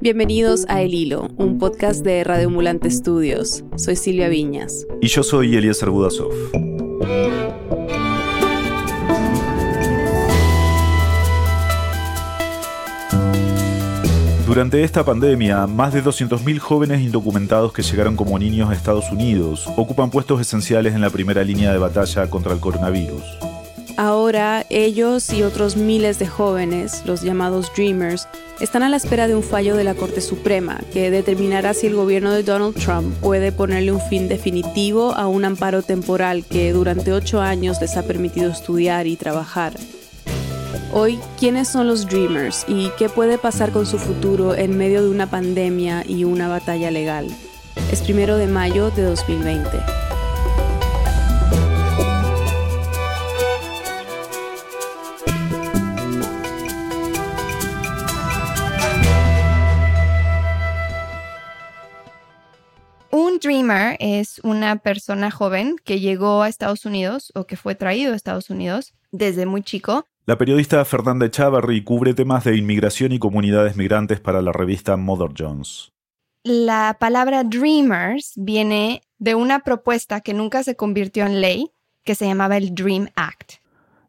Bienvenidos a El Hilo, un podcast de Radio Mulante Estudios. Soy Silvia Viñas. Y yo soy Eliezer Budasov. Durante esta pandemia, más de 200.000 jóvenes indocumentados que llegaron como niños a Estados Unidos ocupan puestos esenciales en la primera línea de batalla contra el coronavirus. Ahora ellos y otros miles de jóvenes, los llamados Dreamers, están a la espera de un fallo de la Corte Suprema que determinará si el gobierno de Donald Trump puede ponerle un fin definitivo a un amparo temporal que durante ocho años les ha permitido estudiar y trabajar. Hoy, ¿quiénes son los Dreamers y qué puede pasar con su futuro en medio de una pandemia y una batalla legal? Es primero de mayo de 2020. Dreamer es una persona joven que llegó a Estados Unidos o que fue traído a Estados Unidos desde muy chico. La periodista Fernanda Echavarri cubre temas de inmigración y comunidades migrantes para la revista Mother Jones. La palabra dreamers viene de una propuesta que nunca se convirtió en ley, que se llamaba el Dream Act.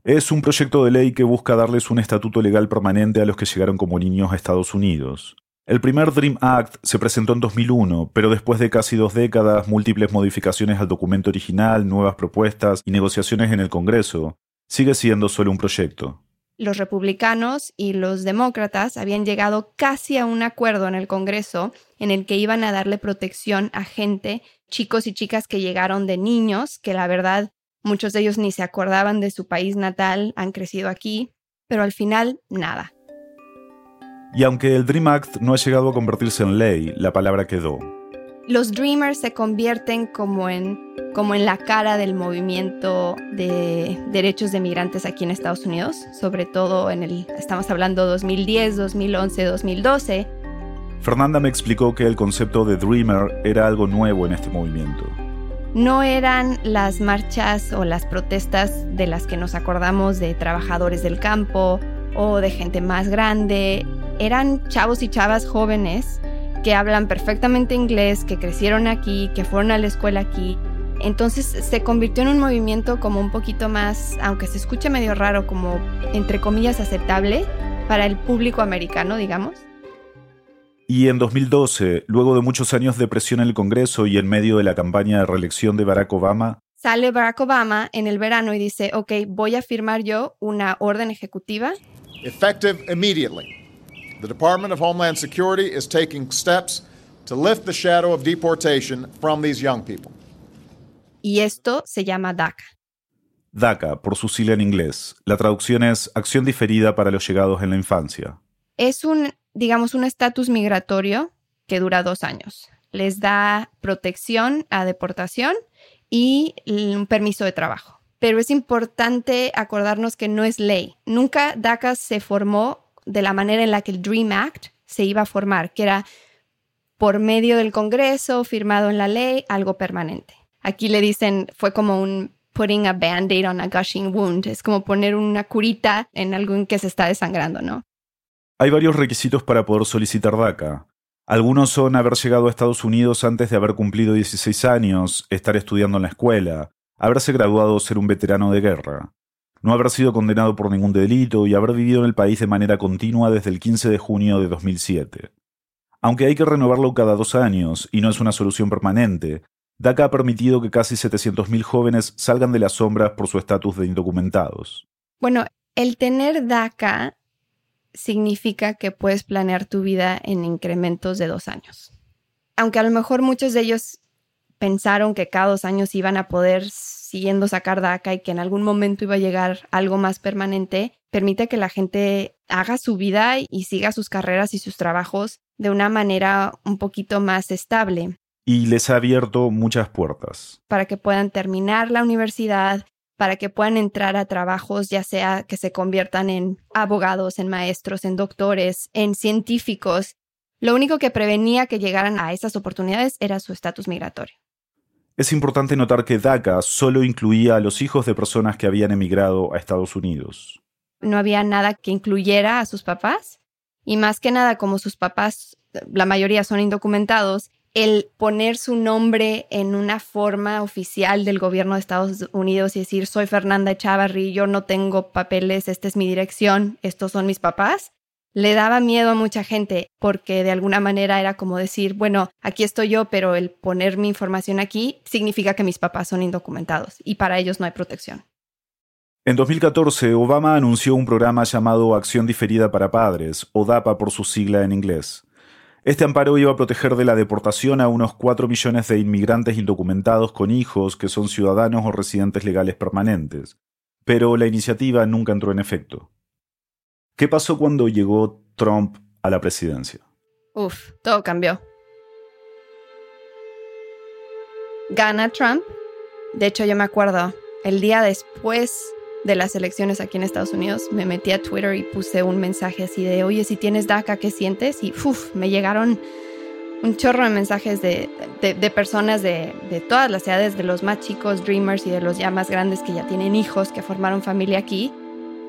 Es un proyecto de ley que busca darles un estatuto legal permanente a los que llegaron como niños a Estados Unidos. El primer Dream Act se presentó en 2001, pero después de casi dos décadas, múltiples modificaciones al documento original, nuevas propuestas y negociaciones en el Congreso, sigue siendo solo un proyecto. Los republicanos y los demócratas habían llegado casi a un acuerdo en el Congreso en el que iban a darle protección a gente, chicos y chicas que llegaron de niños, que la verdad muchos de ellos ni se acordaban de su país natal, han crecido aquí, pero al final nada. Y aunque el Dream Act no ha llegado a convertirse en ley, la palabra quedó. Los Dreamers se convierten como en, como en la cara del movimiento de derechos de migrantes aquí en Estados Unidos, sobre todo en el, estamos hablando 2010, 2011, 2012. Fernanda me explicó que el concepto de Dreamer era algo nuevo en este movimiento. No eran las marchas o las protestas de las que nos acordamos de trabajadores del campo o de gente más grande eran chavos y chavas jóvenes que hablan perfectamente inglés, que crecieron aquí, que fueron a la escuela aquí. Entonces se convirtió en un movimiento como un poquito más, aunque se escuche medio raro, como entre comillas aceptable para el público americano, digamos. Y en 2012, luego de muchos años de presión en el Congreso y en medio de la campaña de reelección de Barack Obama, sale Barack Obama en el verano y dice, ok, voy a firmar yo una orden ejecutiva. Effective immediately the Department of Homeland Security is taking steps to lift the shadow of deportation from these young people. Y esto se llama DACA. DACA, por su sigla en inglés. La traducción es Acción Diferida para los Llegados en la Infancia. Es un, digamos, un estatus migratorio que dura dos años. Les da protección a deportación y un permiso de trabajo. Pero es importante acordarnos que no es ley. Nunca DACA se formó de la manera en la que el Dream Act se iba a formar, que era por medio del Congreso, firmado en la ley, algo permanente. Aquí le dicen, fue como un putting a band-aid on a gushing wound, es como poner una curita en algo en que se está desangrando, ¿no? Hay varios requisitos para poder solicitar DACA. Algunos son haber llegado a Estados Unidos antes de haber cumplido 16 años, estar estudiando en la escuela, haberse graduado o ser un veterano de guerra no haber sido condenado por ningún delito y haber vivido en el país de manera continua desde el 15 de junio de 2007. Aunque hay que renovarlo cada dos años y no es una solución permanente, DACA ha permitido que casi 700.000 jóvenes salgan de las sombras por su estatus de indocumentados. Bueno, el tener DACA significa que puedes planear tu vida en incrementos de dos años. Aunque a lo mejor muchos de ellos pensaron que cada dos años iban a poder siguiendo sacar DACA y que en algún momento iba a llegar algo más permanente, permite que la gente haga su vida y siga sus carreras y sus trabajos de una manera un poquito más estable. Y les ha abierto muchas puertas. Para que puedan terminar la universidad, para que puedan entrar a trabajos, ya sea que se conviertan en abogados, en maestros, en doctores, en científicos. Lo único que prevenía que llegaran a esas oportunidades era su estatus migratorio. Es importante notar que DACA solo incluía a los hijos de personas que habían emigrado a Estados Unidos. No había nada que incluyera a sus papás. Y más que nada, como sus papás, la mayoría son indocumentados, el poner su nombre en una forma oficial del gobierno de Estados Unidos y decir, soy Fernanda Echavarri, yo no tengo papeles, esta es mi dirección, estos son mis papás, le daba miedo a mucha gente porque de alguna manera era como decir, bueno, aquí estoy yo, pero el poner mi información aquí significa que mis papás son indocumentados y para ellos no hay protección. En 2014, Obama anunció un programa llamado Acción Diferida para Padres, o DAPA por su sigla en inglés. Este amparo iba a proteger de la deportación a unos 4 millones de inmigrantes indocumentados con hijos que son ciudadanos o residentes legales permanentes. Pero la iniciativa nunca entró en efecto. ¿Qué pasó cuando llegó Trump a la presidencia? Uf, todo cambió. Gana Trump. De hecho, yo me acuerdo, el día después de las elecciones aquí en Estados Unidos, me metí a Twitter y puse un mensaje así de, oye, si tienes DACA, ¿qué sientes? Y uf, me llegaron un chorro de mensajes de, personas de, de, todas las edades, de los más chicos, dreamers, y de los ya más grandes que ya tienen hijos, que formaron familia aquí,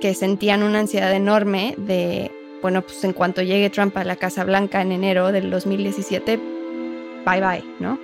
que sentían una ansiedad enorme de, bueno, pues en cuanto llegue Trump a la Casa Blanca en enero del 2017, bye bye, ¿no?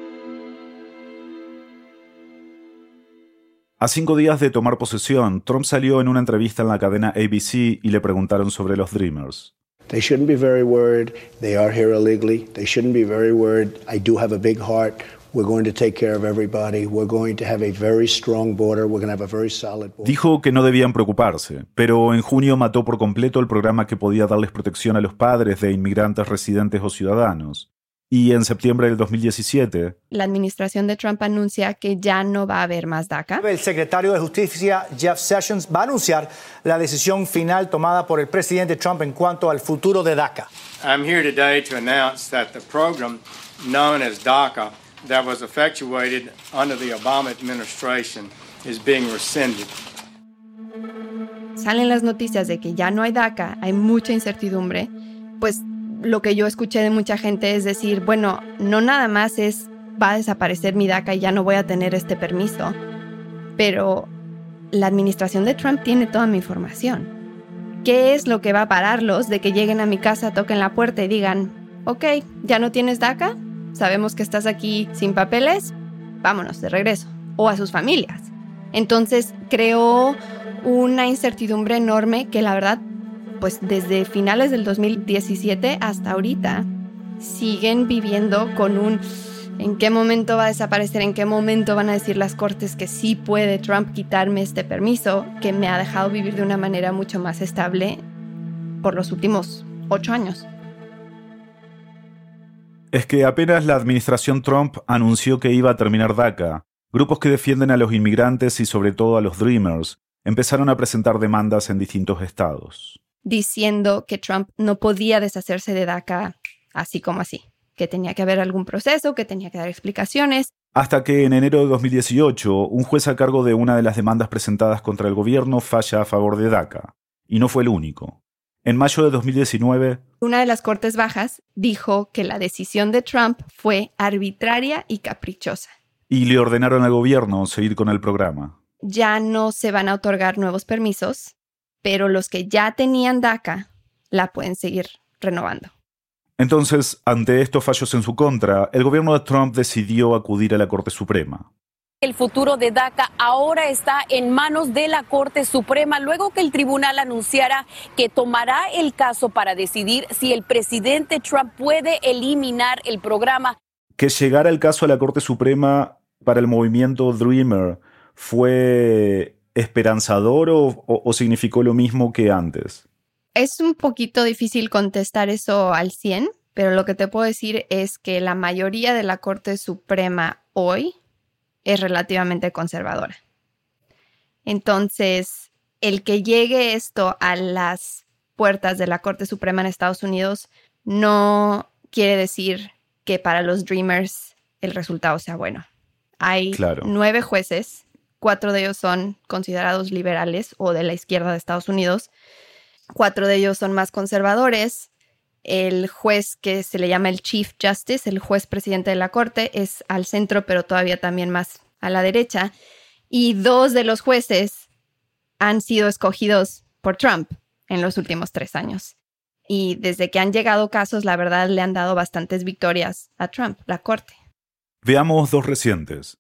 A cinco días de tomar posesión, Trump salió en una entrevista en la cadena ABC y le preguntaron sobre los Dreamers. They shouldn't be very worried. They are here illegally. They shouldn't be very worried. I do have a big heart. We're going to take care of everybody. We're going to have a very strong border. We're going to have a very solid border. Dijo que no debían preocuparse, pero en junio mató por completo el programa que podía darles protección a los padres de inmigrantes residentes o ciudadanos. Y en septiembre del 2017, la administración de Trump anuncia que ya no va a haber más DACA. El secretario de Justicia, Jeff Sessions, va a anunciar la decisión final tomada por el presidente Trump en cuanto al futuro de DACA. I'm here today to announce that the program known as DACA that was effectuated under the Obama administration is being rescinded. Salen las noticias de que ya no hay DACA, hay mucha incertidumbre, pues lo que yo escuché de mucha gente es decir, bueno, no nada más es va a desaparecer mi DACA y ya no voy a tener este permiso, pero la administración de Trump tiene toda mi información. ¿Qué es lo que va a pararlos de que lleguen a mi casa, toquen la puerta y digan, ok, ya no tienes DACA, sabemos que estás aquí sin papeles, vámonos de regreso, o a sus familias? Entonces creó una incertidumbre enorme que la verdad pues desde finales del 2017 hasta ahorita siguen viviendo con un en qué momento va a desaparecer, en qué momento van a decir las cortes que sí puede Trump quitarme este permiso, que me ha dejado vivir de una manera mucho más estable por los últimos ocho años. Es que apenas la administración Trump anunció que iba a terminar DACA, grupos que defienden a los inmigrantes y sobre todo a los Dreamers empezaron a presentar demandas en distintos estados diciendo que Trump no podía deshacerse de DACA así como así, que tenía que haber algún proceso, que tenía que dar explicaciones. Hasta que en enero de 2018, un juez a cargo de una de las demandas presentadas contra el gobierno falla a favor de DACA. Y no fue el único. En mayo de 2019, una de las Cortes Bajas dijo que la decisión de Trump fue arbitraria y caprichosa. Y le ordenaron al gobierno seguir con el programa. Ya no se van a otorgar nuevos permisos pero los que ya tenían DACA la pueden seguir renovando. Entonces, ante estos fallos en su contra, el gobierno de Trump decidió acudir a la Corte Suprema. El futuro de DACA ahora está en manos de la Corte Suprema luego que el tribunal anunciara que tomará el caso para decidir si el presidente Trump puede eliminar el programa. Que llegara el caso a la Corte Suprema para el movimiento Dreamer fue esperanzador o, significó lo mismo que antes? Es un poquito difícil contestar eso al 100, pero lo que te puedo decir es que la mayoría de la Corte Suprema hoy es relativamente conservadora. Entonces, el que llegue esto a las puertas de la Corte Suprema en Estados Unidos no quiere decir que para los Dreamers el resultado sea bueno. Hay nueve jueces Cuatro de ellos son considerados liberales o de la izquierda de Estados Unidos. Cuatro de ellos son más conservadores. El juez que se le llama el Chief Justice, el juez presidente de la Corte, es al centro, pero todavía también más a la derecha. Y dos de los jueces han sido escogidos por Trump en los últimos tres años. Y desde que han llegado casos, la verdad le han dado bastantes victorias a Trump, la Corte. Veamos dos recientes.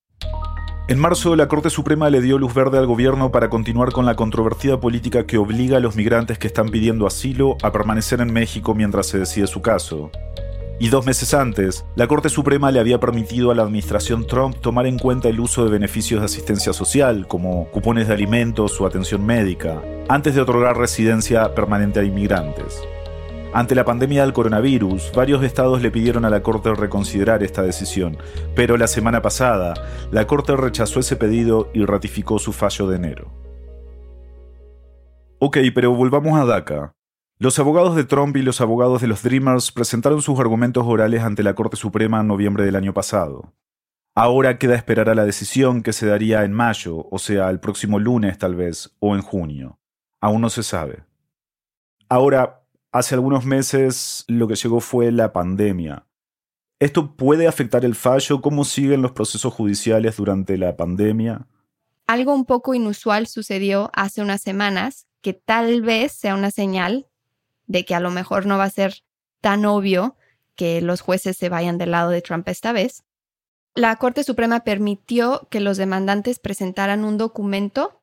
En marzo, la Corte Suprema le dio luz verde al gobierno para continuar con la controvertida política que obliga a los migrantes que están pidiendo asilo a permanecer en México mientras se decide su caso. Y dos meses antes, la Corte Suprema le había permitido a la administración Trump tomar en cuenta el uso de beneficios de asistencia social, como cupones de alimentos o atención médica, antes de otorgar residencia permanente a inmigrantes. Ante la pandemia del coronavirus, varios estados le pidieron a la Corte reconsiderar esta decisión, pero la semana pasada, la Corte rechazó ese pedido y ratificó su fallo de enero. Ok, pero volvamos a DACA. Los abogados de Trump y los abogados de los Dreamers presentaron sus argumentos orales ante la Corte Suprema en noviembre del año pasado. Ahora queda esperar a la decisión que se daría en mayo, o sea, el próximo lunes tal vez, o en junio. Aún no se sabe. Ahora, Hace algunos meses lo que llegó fue la pandemia. ¿Esto puede afectar el fallo? ¿Cómo siguen los procesos judiciales durante la pandemia? Algo un poco inusual sucedió hace unas semanas que tal vez sea una señal de que a lo mejor no va a ser tan obvio que los jueces se vayan del lado de Trump esta vez. La Corte Suprema permitió que los demandantes presentaran un documento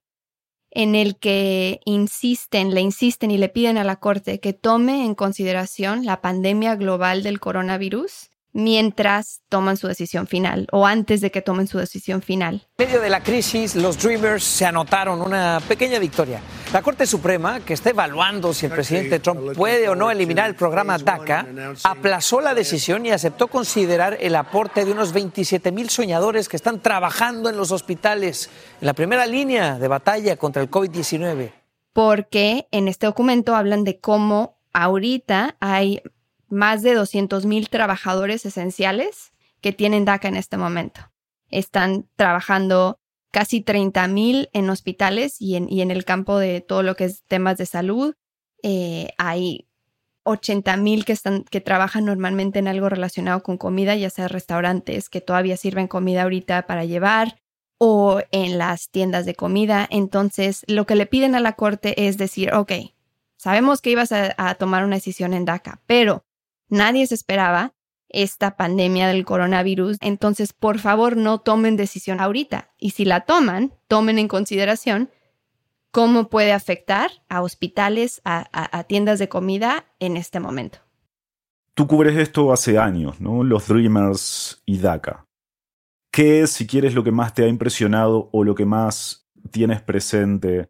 en el que insisten, le insisten y le piden a la Corte que tome en consideración la pandemia global del coronavirus mientras toman su decisión final o antes de que tomen su decisión final. En medio de la crisis, los Dreamers se anotaron una pequeña victoria. La Corte Suprema, que está evaluando si el presidente Trump puede o no eliminar el programa DACA, aplazó la decisión y aceptó considerar el aporte de unos 27 mil soñadores que están trabajando en los hospitales, en la primera línea de batalla contra el COVID-19. Porque en este documento hablan de cómo ahorita hay más de 200 mil trabajadores esenciales que tienen DACA en este momento. Están trabajando casi 30 mil en hospitales y en, y en, el campo de todo lo que es temas de salud. Eh, hay 80 mil que, están, que trabajan normalmente en algo relacionado con comida, ya sea restaurantes que todavía sirven comida ahorita para llevar o en las tiendas de comida. Entonces, lo que le piden a la corte es decir, ok, sabemos que ibas a tomar una decisión en DACA, pero Nadie se esperaba esta pandemia del coronavirus, entonces por favor no tomen decisión ahorita y si la toman, tomen en consideración cómo puede afectar a hospitales, a, tiendas de comida en este momento. Tú cubres esto hace años, ¿no? Los Dreamers y DACA. ¿Qué es, si quieres, lo que más te ha impresionado o lo que más tienes presente,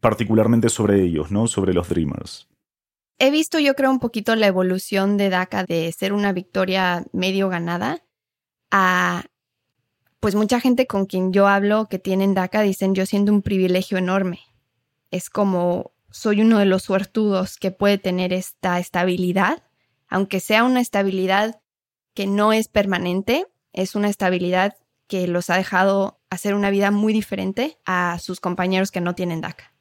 particularmente sobre ellos, ¿no? Sobre los Dreamers. He visto yo creo un poquito la evolución de DACA de ser una victoria medio ganada a pues mucha gente con quien yo hablo que tienen DACA dicen yo siento un privilegio enorme. Es como soy uno de los suertudos que puede tener esta estabilidad, aunque sea una estabilidad que no es permanente, es una estabilidad que los ha dejado hacer una vida muy diferente a sus compañeros que no tienen DACA.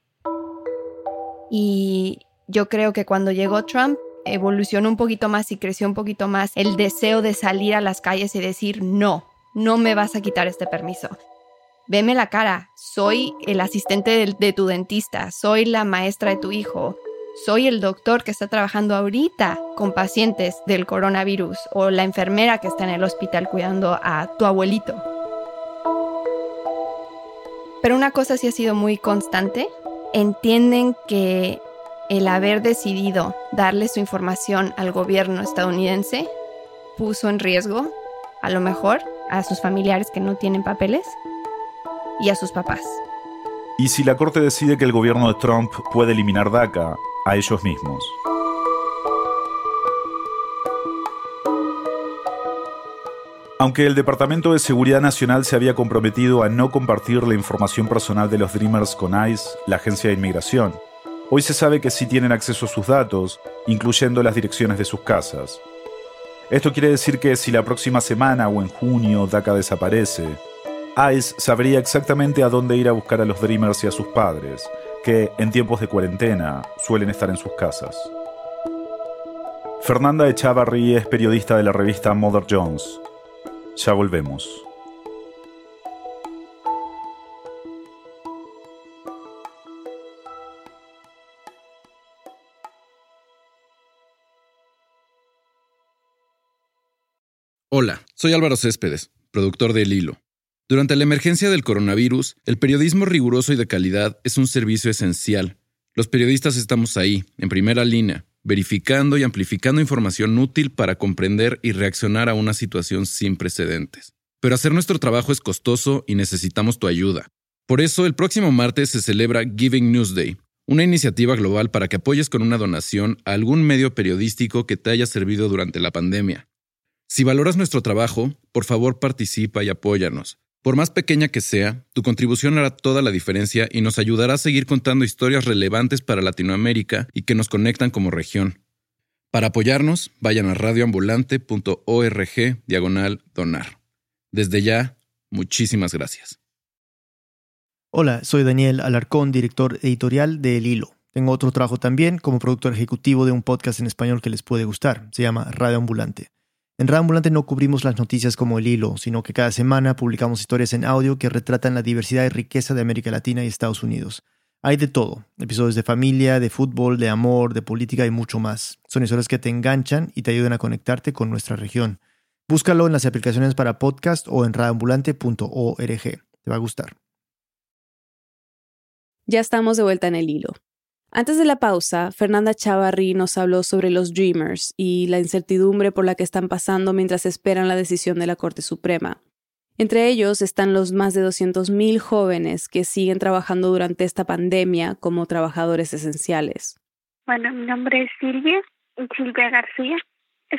Y yo creo que cuando llegó Trump evolucionó un poquito más y creció un poquito más el deseo de salir a las calles y decir, no, no me vas a quitar este permiso. Veme la cara, soy el asistente de, tu dentista, soy la maestra de tu hijo, soy el doctor que está trabajando ahorita con pacientes del coronavirus o la enfermera que está en el hospital cuidando a tu abuelito. Pero una cosa sí ha sido muy constante, entienden que el haber decidido darle su información al gobierno estadounidense puso en riesgo, a lo mejor, a sus familiares que no tienen papeles y a sus papás. ¿Y si la Corte decide que el gobierno de Trump puede eliminar DACA a ellos mismos? Aunque el Departamento de Seguridad Nacional se había comprometido a no compartir la información personal de los Dreamers con ICE, la agencia de inmigración, Hoy se sabe que sí tienen acceso a sus datos, incluyendo las direcciones de sus casas. Esto quiere decir que si la próxima semana o en junio DACA desaparece, ICE sabría exactamente a dónde ir a buscar a los Dreamers y a sus padres, que en tiempos de cuarentena suelen estar en sus casas. Fernanda Echavarri es periodista de la revista Mother Jones. Ya volvemos. Hola, soy Álvaro Céspedes, productor de El Hilo. Durante la emergencia del coronavirus, el periodismo riguroso y de calidad es un servicio esencial. Los periodistas estamos ahí, en primera línea, verificando y amplificando información útil para comprender y reaccionar a una situación sin precedentes. Pero hacer nuestro trabajo es costoso y necesitamos tu ayuda. Por eso, el próximo martes se celebra Giving Newsday, una iniciativa global para que apoyes con una donación a algún medio periodístico que te haya servido durante la pandemia. Si valoras nuestro trabajo, por favor participa y apóyanos. Por más pequeña que sea, tu contribución hará toda la diferencia y nos ayudará a seguir contando historias relevantes para Latinoamérica y que nos conectan como región. Para apoyarnos, vayan a radioambulante.org diagonal donar. Desde ya, muchísimas gracias. Hola, soy Daniel Alarcón, director editorial de El Hilo. Tengo otro trabajo también como productor ejecutivo de un podcast en español que les puede gustar. Se llama Radio Ambulante. En Radio Ambulante no cubrimos las noticias como el hilo, sino que cada semana publicamos historias en audio que retratan la diversidad y riqueza de América Latina y Estados Unidos. Hay de todo, episodios de familia, de fútbol, de amor, de política y mucho más. Son historias que te enganchan y te ayudan a conectarte con nuestra región. Búscalo en las aplicaciones para podcast o en radioambulante.org. Te va a gustar. Ya estamos de vuelta en el hilo. Antes de la pausa, Fernanda Chavarri nos habló sobre los Dreamers y la incertidumbre por la que están pasando mientras esperan la decisión de la Corte Suprema. Entre ellos están los más de 200.000 jóvenes que siguen trabajando durante esta pandemia como trabajadores esenciales. Bueno, mi nombre es Silvia, Silvia García.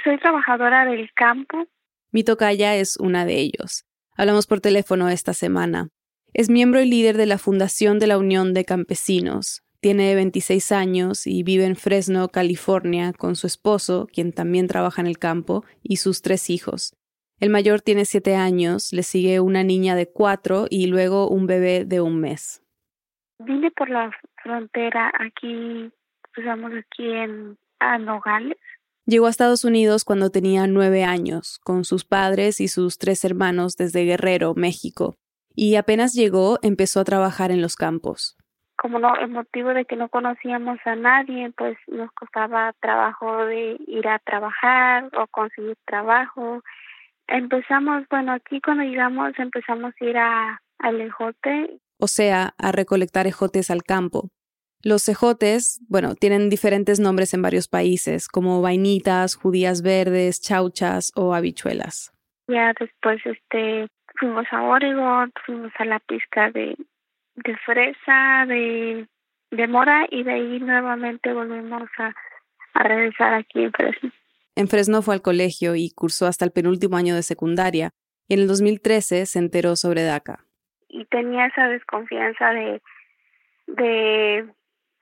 Soy trabajadora del campo. Mi tocaya es una de ellos. Hablamos por teléfono esta semana. Es miembro y líder de la Fundación de la Unión de Campesinos, tiene 26 años y vive en Fresno, California, con su esposo, quien también trabaja en el campo, y sus tres hijos. El mayor tiene 7 años, le sigue una niña de 4 y luego un bebé de un mes. Vine por la frontera aquí, estamos aquí en Nogales. Llegó a Estados Unidos cuando tenía nueve años, con sus padres y sus tres hermanos desde Guerrero, México, y apenas llegó empezó a trabajar en los campos como no el motivo de que no conocíamos a nadie pues nos costaba trabajo de ir a trabajar o conseguir trabajo. Empezamos bueno aquí cuando llegamos empezamos a ir a al ejote. O sea a recolectar ejotes al campo. Los ejotes, bueno, tienen diferentes nombres en varios países, como vainitas, judías verdes, chauchas o habichuelas. Ya después este fuimos a Oregon, fuimos a la pista de de fresa, de, de mora y de ahí nuevamente volvimos a, a regresar aquí en Fresno. En Fresno fue al colegio y cursó hasta el penúltimo año de secundaria y en el 2013 se enteró sobre DACA. Y tenía esa desconfianza de, de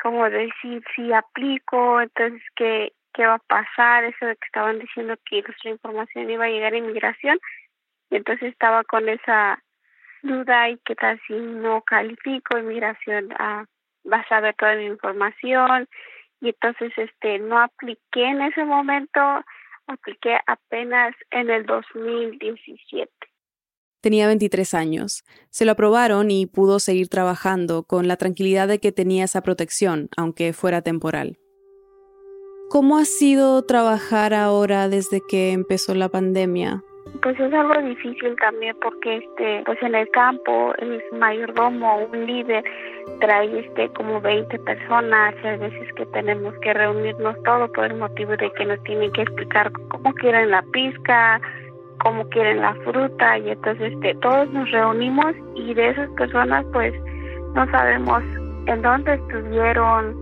como decir, si aplico, entonces qué, qué va a pasar, eso de que estaban diciendo que nuestra información iba a llegar a inmigración, y entonces estaba con esa duda y qué tal si no califico inmigración ah, a toda mi información y entonces este no apliqué en ese momento apliqué apenas en el 2017 Tenía 23 años. Se lo aprobaron y pudo seguir trabajando con la tranquilidad de que tenía esa protección, aunque fuera temporal. ¿Cómo ha sido trabajar ahora desde que empezó la pandemia? Pues es algo difícil también porque este pues en el campo el mayordomo, un líder trae este como 20 personas hay veces que tenemos que reunirnos todo por el motivo de que nos tienen que explicar cómo quieren la pizca, cómo quieren la fruta y entonces este todos nos reunimos y de esas personas pues no sabemos en dónde estuvieron,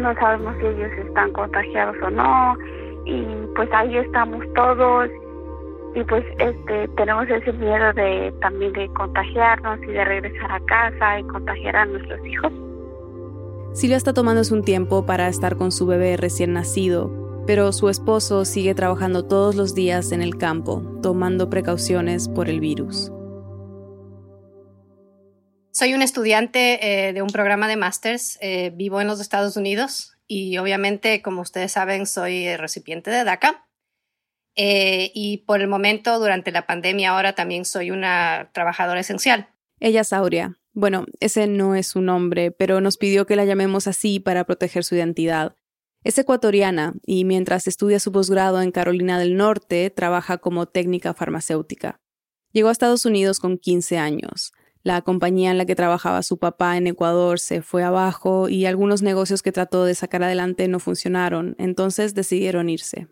no sabemos si ellos están contagiados o no y pues ahí estamos todos y pues este tenemos ese miedo de también de contagiarnos y de regresar a casa y contagiar a nuestros hijos. Silvia está tomándose un tiempo para estar con su bebé recién nacido, pero su esposo sigue trabajando todos los días en el campo, tomando precauciones por el virus. Soy un estudiante eh, de un programa de másters, eh, vivo en los Estados Unidos y obviamente, como ustedes saben, soy recipiente de DACA. Eh, y por el momento, durante la pandemia, ahora también soy una trabajadora esencial. Ella es Aurea. Bueno, ese no es su nombre, pero nos pidió que la llamemos así para proteger su identidad. Es ecuatoriana y mientras estudia su posgrado en Carolina del Norte, trabaja como técnica farmacéutica. Llegó a Estados Unidos con 15 años. La compañía en la que trabajaba su papá en Ecuador se fue abajo y algunos negocios que trató de sacar adelante no funcionaron, entonces decidieron irse.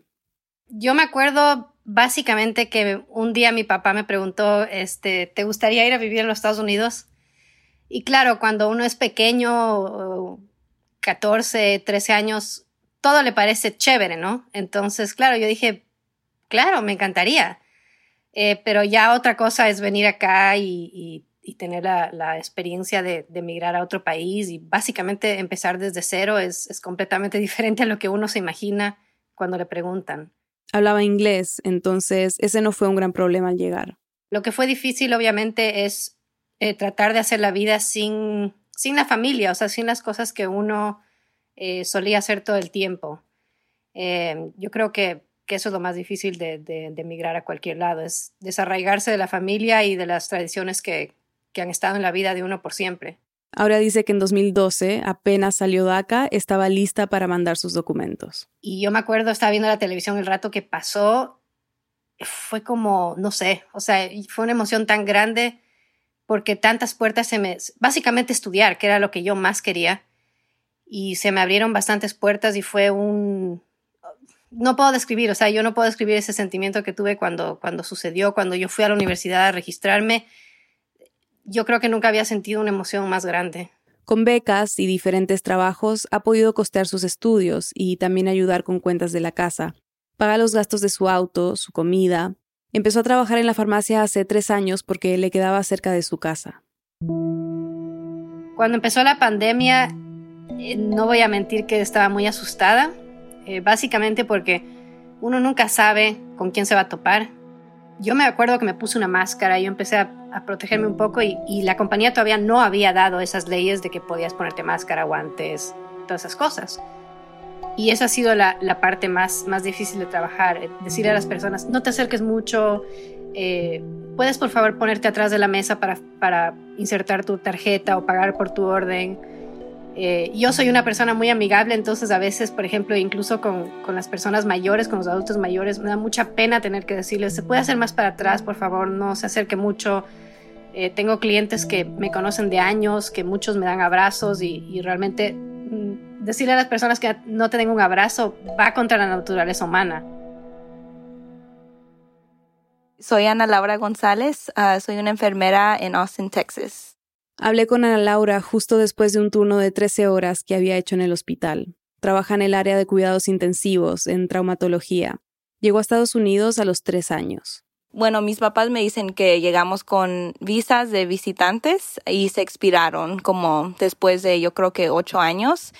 Yo me acuerdo básicamente que un día mi papá me preguntó, este, ¿te gustaría ir a vivir en los Estados Unidos? Y claro, cuando uno es pequeño, 14, 13 años, todo le parece chévere, ¿no? Entonces, claro, yo dije, claro, me encantaría. Eh, pero ya otra cosa es venir acá y, tener la, experiencia de, emigrar a otro país y básicamente empezar desde cero es completamente diferente a lo que uno se imagina cuando le preguntan. Hablaba inglés, entonces ese no fue un gran problema al llegar. Lo que fue difícil, obviamente, es eh, tratar de hacer la vida sin, sin la familia, o sea, sin las cosas que uno eh, solía hacer todo el tiempo. Eh, yo creo que, eso es lo más difícil de, de, emigrar a cualquier lado, es desarraigarse de la familia y de las tradiciones que, que han estado en la vida de uno por siempre. Ahora dice que en 2012, apenas salió DACA, estaba lista para mandar sus documentos. Y yo me acuerdo, estaba viendo la televisión el rato que pasó, fue como, no sé, o sea, fue una emoción tan grande porque tantas puertas se me... Básicamente estudiar, que era lo que yo más quería y se me abrieron bastantes puertas y fue un... No puedo describir, o sea, yo no puedo describir ese sentimiento que tuve cuando, cuando sucedió, cuando yo fui a la universidad a registrarme. Yo creo que nunca había sentido una emoción más grande. Con becas y diferentes trabajos ha podido costear sus estudios y también ayudar con cuentas de la casa. Paga los gastos de su auto, su comida. Empezó a trabajar en la farmacia hace tres años porque le quedaba cerca de su casa. Cuando empezó la pandemia, eh, no voy a mentir que estaba muy asustada, eh, básicamente porque uno nunca sabe con quién se va a topar. Yo me acuerdo que me puse una máscara y yo empecé a, protegerme un poco y, la compañía todavía no había dado esas leyes de que podías ponerte máscara, guantes, todas esas cosas. Y esa ha sido la, parte más, más difícil de trabajar, eh, decirle a las personas, no te acerques mucho, puedes por favor ponerte atrás de la mesa para, para insertar tu tarjeta o pagar por tu orden eh, yo soy una persona muy amigable, entonces a veces, por ejemplo, incluso con, con, las personas mayores, con los adultos mayores, me da mucha pena tener que decirles, ¿se puede hacer más para atrás, por favor? No se acerque mucho. Eh, tengo clientes que me conocen de años, que muchos me dan abrazos y, realmente mm, decirle a las personas que no te den un abrazo va contra la naturaleza humana. Soy Ana Laura González, uh, soy una enfermera en Austin, Texas. Hablé con Ana Laura justo después de un turno de 13 horas que había hecho en el hospital. Trabaja en el área de cuidados intensivos, en traumatología. Llegó a Estados Unidos a los tres años. Bueno, mis papás me dicen que llegamos con visas de visitantes y se expiraron como después de yo creo que ocho años,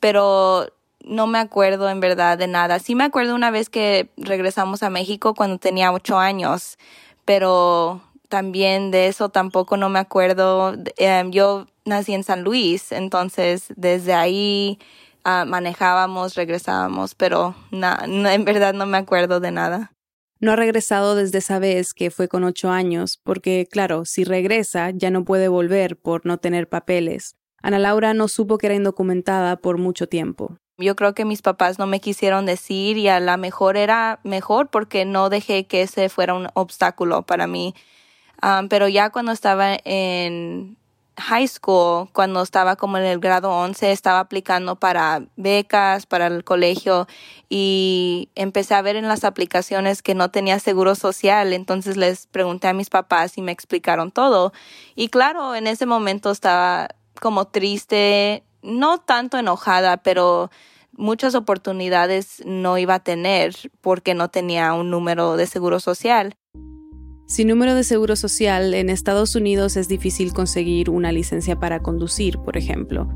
pero no me acuerdo en verdad de nada. Sí me acuerdo una vez que regresamos a México cuando tenía ocho años, pero también de eso tampoco no me acuerdo. Em, yo nací en San Luis, entonces desde ahí ah, manejábamos, regresábamos, pero en verdad no me acuerdo de nada. No ha regresado desde esa vez que fue con ocho años, porque claro, si regresa ya no puede volver por no tener papeles. Ana Laura no supo que era indocumentada por mucho tiempo. Yo creo que mis papás no me quisieron decir y a la mejor era mejor porque no dejé que ese fuera un obstáculo para mí Pero ya cuando estaba en high school, cuando estaba como en el grado 11, estaba aplicando para becas, para el colegio y empecé a ver en las aplicaciones que no tenía seguro social. Entonces les pregunté a mis papás y me explicaron todo. Y claro, en ese momento estaba como triste, no tanto enojada, pero muchas oportunidades no iba a tener porque no tenía un número de seguro social. Sin número de seguro social, en Estados Unidos es difícil conseguir una licencia para conducir, por ejemplo.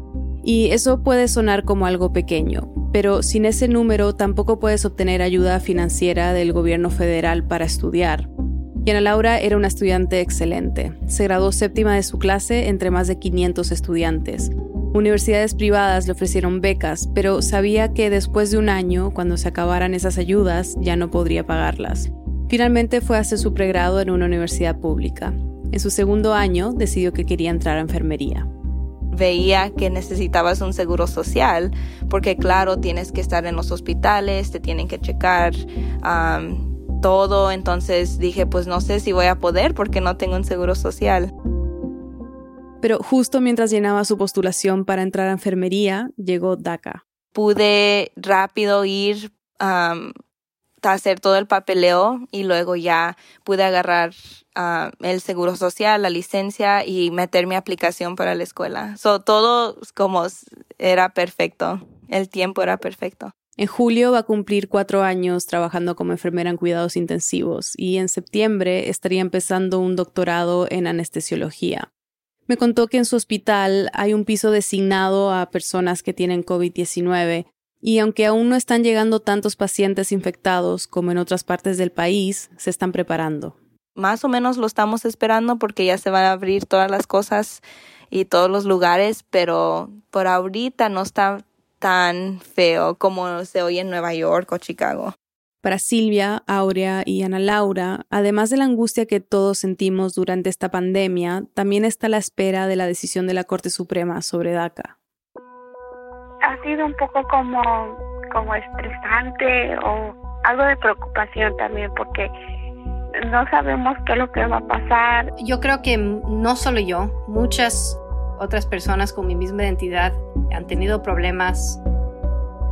Y eso puede sonar como algo pequeño, pero sin ese número tampoco puedes obtener ayuda financiera del gobierno federal para estudiar. Y Ana Laura era una estudiante excelente. Se graduó séptima de su clase entre más de 500 estudiantes. Universidades privadas le ofrecieron becas, pero sabía que después de un año, cuando se acabaran esas ayudas, ya no podría pagarlas. Finalmente fue a hacer su pregrado en una universidad pública. En su segundo año decidió que quería entrar a enfermería. veía que necesitabas un seguro social, porque claro, tienes que estar en los hospitales, te tienen que checar todo, entonces dije, pues no sé si voy a poder porque no tengo un seguro social. Pero justo mientras llenaba su postulación para entrar a enfermería, llegó DACA. Pude rápido ir hacer todo el papeleo y luego ya pude agarrar ah, el seguro social, la licencia y meter mi aplicación para la escuela. So, todo como era perfecto, el tiempo era perfecto. En julio va a cumplir cuatro años trabajando como enfermera en cuidados intensivos y en septiembre estaría empezando un doctorado en anestesiología. Me contó que en su hospital hay un piso designado a personas que tienen COVID-19 y aunque aún no están llegando tantos pacientes infectados como en otras partes del país, se están preparando. Más o menos lo estamos esperando porque ya se van a abrir todas las cosas y todos los lugares, pero por ahorita no está tan feo como se oye en Nueva York o Chicago. Para Silvia, Aurea y Ana Laura, además de la angustia que todos sentimos durante esta pandemia, también está la espera de la decisión de la Corte Suprema sobre DACA ha sido un poco como, como estresante o algo de preocupación también porque no sabemos qué es lo que va a pasar. Yo creo que no solo yo, muchas otras personas con mi misma identidad han tenido problemas,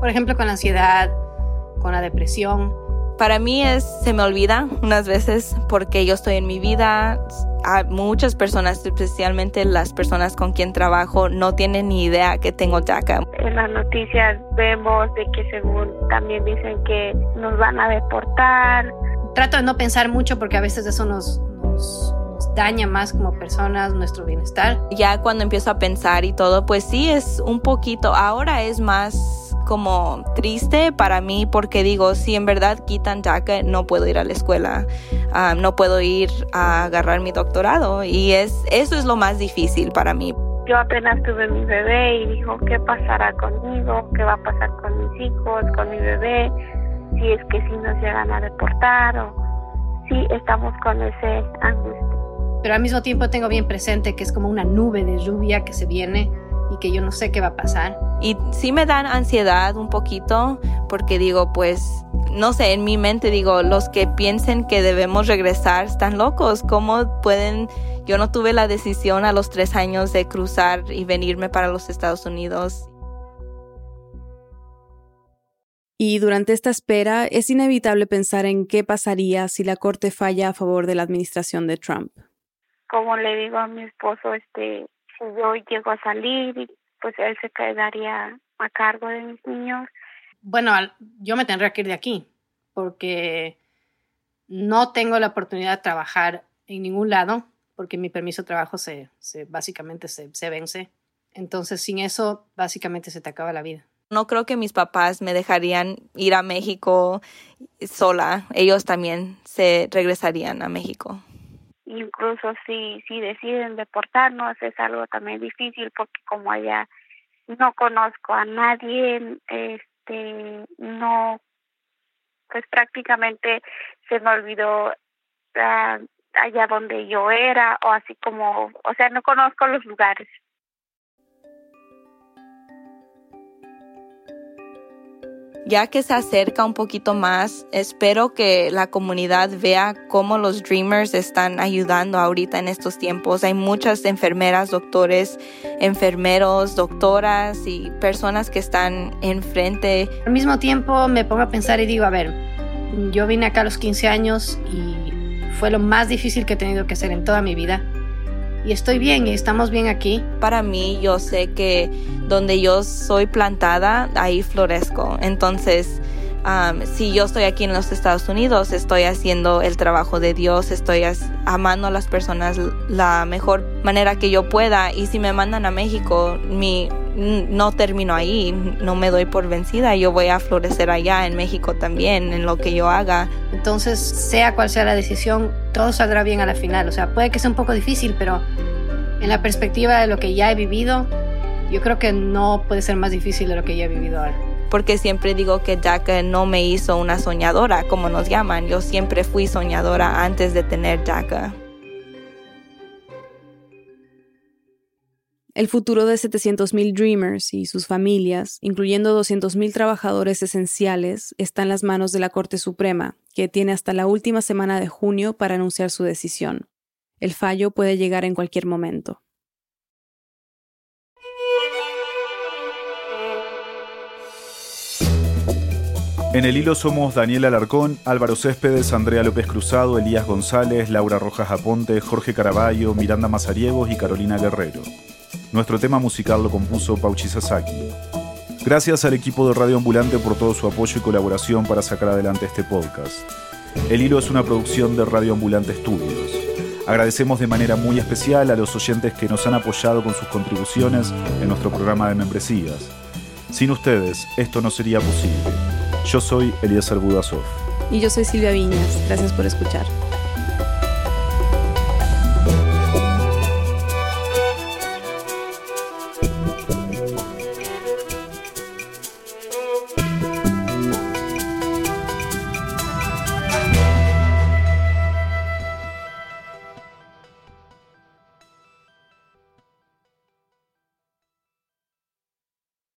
por ejemplo, con la ansiedad, con la depresión, para mí es, se me olvida unas veces porque yo estoy en mi vida. A muchas personas, especialmente las personas con quien trabajo, no tienen ni idea que tengo DACA. En las noticias vemos de que según también dicen que nos van a deportar. Trato de no pensar mucho porque a veces eso nos, nos daña más como personas nuestro bienestar. Ya cuando empiezo a pensar y todo, pues sí es un poquito, ahora es más como triste para mí porque digo, si en verdad quitan DACA, no puedo ir a la escuela, ah, no puedo ir a agarrar mi doctorado y es eso es lo más difícil para mí. Yo apenas tuve mi bebé y dijo, ¿qué pasará conmigo? ¿Qué va a pasar con mis hijos, con mi bebé? Si es que si nos llegan a deportar o si estamos con ese angustia. Pero al mismo tiempo tengo bien presente que es como una nube de lluvia que se viene y que yo no sé qué va a pasar. Y sí me dan ansiedad un poquito porque digo, pues, no sé, en mi mente digo, los que piensen que debemos regresar están locos. ¿Cómo pueden? Yo no tuve la decisión a los tres años de cruzar y venirme para los Estados Unidos. Y durante esta espera es inevitable pensar en qué pasaría si la Corte falla a favor de la administración de Trump. Como le digo a mi esposo, este, si yo llego a salir, pues él se quedaría a cargo de mis niños. Bueno, yo me tendría que ir de aquí porque no tengo la oportunidad de trabajar en ningún lado porque mi permiso de trabajo se, se básicamente se, se vence. Entonces, sin eso, básicamente se te acaba la vida. No creo que mis papás me dejarían ir a México sola. Ellos también se regresarían a México incluso si si deciden deportarnos es algo también difícil porque como allá no conozco a nadie este no pues prácticamente se me olvidó uh, allá donde yo era o así como o sea no conozco los lugares Ya que se acerca un poquito más, espero que la comunidad vea cómo los Dreamers están ayudando ahorita en estos tiempos. Hay muchas enfermeras, doctores, enfermeros, doctoras y personas que están enfrente. Al mismo tiempo me pongo a pensar y digo, a ver, yo vine acá a los 15 años y fue lo más difícil que he tenido que hacer en toda mi vida y estoy bien y estamos bien aquí. Para mí, yo sé que donde yo soy plantada, ahí florezco. Entonces, si yo estoy aquí en los Estados Unidos, estoy haciendo el trabajo de Dios, estoy amando a las personas la mejor manera que yo pueda. Y si me mandan a México, mi, no termino ahí, no me doy por vencida, yo voy a florecer allá en México también, en lo que yo haga. Entonces, sea cual sea la decisión, todo saldrá bien a la final. O sea, puede que sea un poco difícil, pero en la perspectiva de lo que ya he vivido, yo creo que no puede ser más difícil de lo que ya he vivido ahora. Porque siempre digo que DACA no me hizo una soñadora, como nos llaman. Yo siempre fui soñadora antes de tener DACA. El futuro de 700.000 Dreamers y sus familias, incluyendo 200.000 trabajadores esenciales, está en las manos de la Corte Suprema, que tiene hasta la última semana de junio para anunciar su decisión. El fallo puede llegar en cualquier momento. En el hilo somos Daniel Alarcón, Álvaro Céspedes, Andrea López Cruzado, Elías González, Laura Rojas Aponte, Jorge Caraballo, Miranda Mazariegos y Carolina Guerrero. Nuestro tema musical lo compuso Pauchi Sasaki. Gracias al equipo de Radio Ambulante por todo su apoyo y colaboración para sacar adelante este podcast. El hilo es una producción de Radio Ambulante Estudios. Agradecemos de manera muy especial a los oyentes que nos han apoyado con sus contribuciones en nuestro programa de membresías. Sin ustedes, esto no sería posible. Yo soy Eliezer Budasov. Y yo soy Silvia Viñas. Gracias por escuchar.